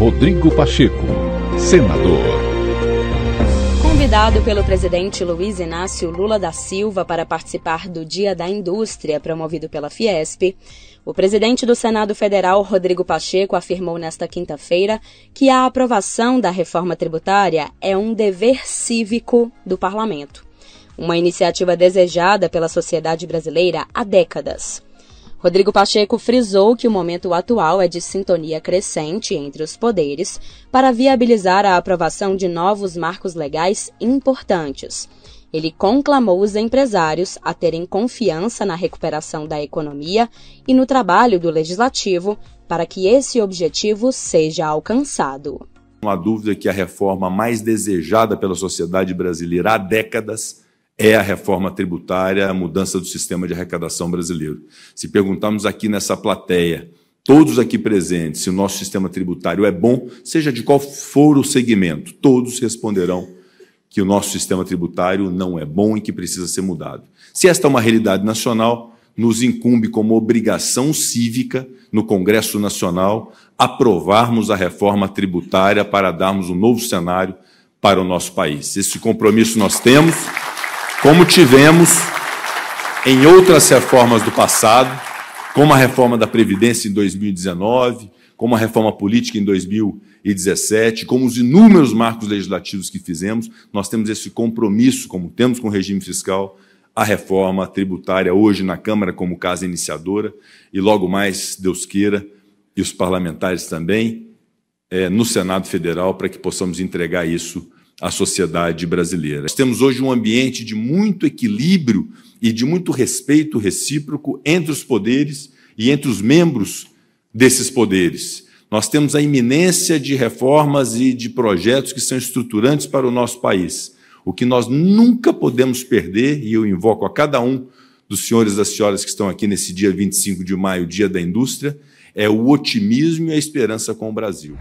Rodrigo Pacheco, senador. Convidado pelo presidente Luiz Inácio Lula da Silva para participar do Dia da Indústria, promovido pela Fiesp, o presidente do Senado Federal, Rodrigo Pacheco, afirmou nesta quinta-feira que a aprovação da reforma tributária é um dever cívico do parlamento, uma iniciativa desejada pela sociedade brasileira há décadas. Rodrigo Pacheco frisou que o momento atual é de sintonia crescente entre os poderes para viabilizar a aprovação de novos marcos legais importantes. Ele conclamou os empresários a terem confiança na recuperação da economia e no trabalho do legislativo para que esse objetivo seja alcançado. Não há dúvida que a reforma mais desejada pela sociedade brasileira há décadas é a reforma tributária, a mudança do sistema de arrecadação brasileiro. Se perguntarmos aqui nessa plateia, todos aqui presentes, se o nosso sistema tributário é bom, seja de qual for o segmento, todos responderão que o nosso sistema tributário não é bom e que precisa ser mudado. Se esta é uma realidade nacional, nos incumbe como obrigação cívica no Congresso Nacional aprovarmos a reforma tributária para darmos um novo cenário para o nosso país. Esse compromisso nós temos como tivemos em outras reformas do passado, como a reforma da Previdência em 2019, como a reforma política em 2017, como os inúmeros marcos legislativos que fizemos, nós temos esse compromisso, como temos com o regime fiscal, a reforma tributária hoje na Câmara como casa iniciadora e logo mais, Deus queira, e os parlamentares também, é, no Senado Federal, para que possamos entregar isso à sociedade brasileira. Nós temos hoje um ambiente de muito equilíbrio e de muito respeito recíproco entre os poderes e entre os membros desses poderes. Nós temos a iminência de reformas e de projetos que são estruturantes para o nosso país. O que nós nunca podemos perder, e eu invoco a cada um dos senhores e das senhoras que estão aqui nesse dia 25 de maio, Dia da Indústria, é o otimismo e a esperança com o Brasil.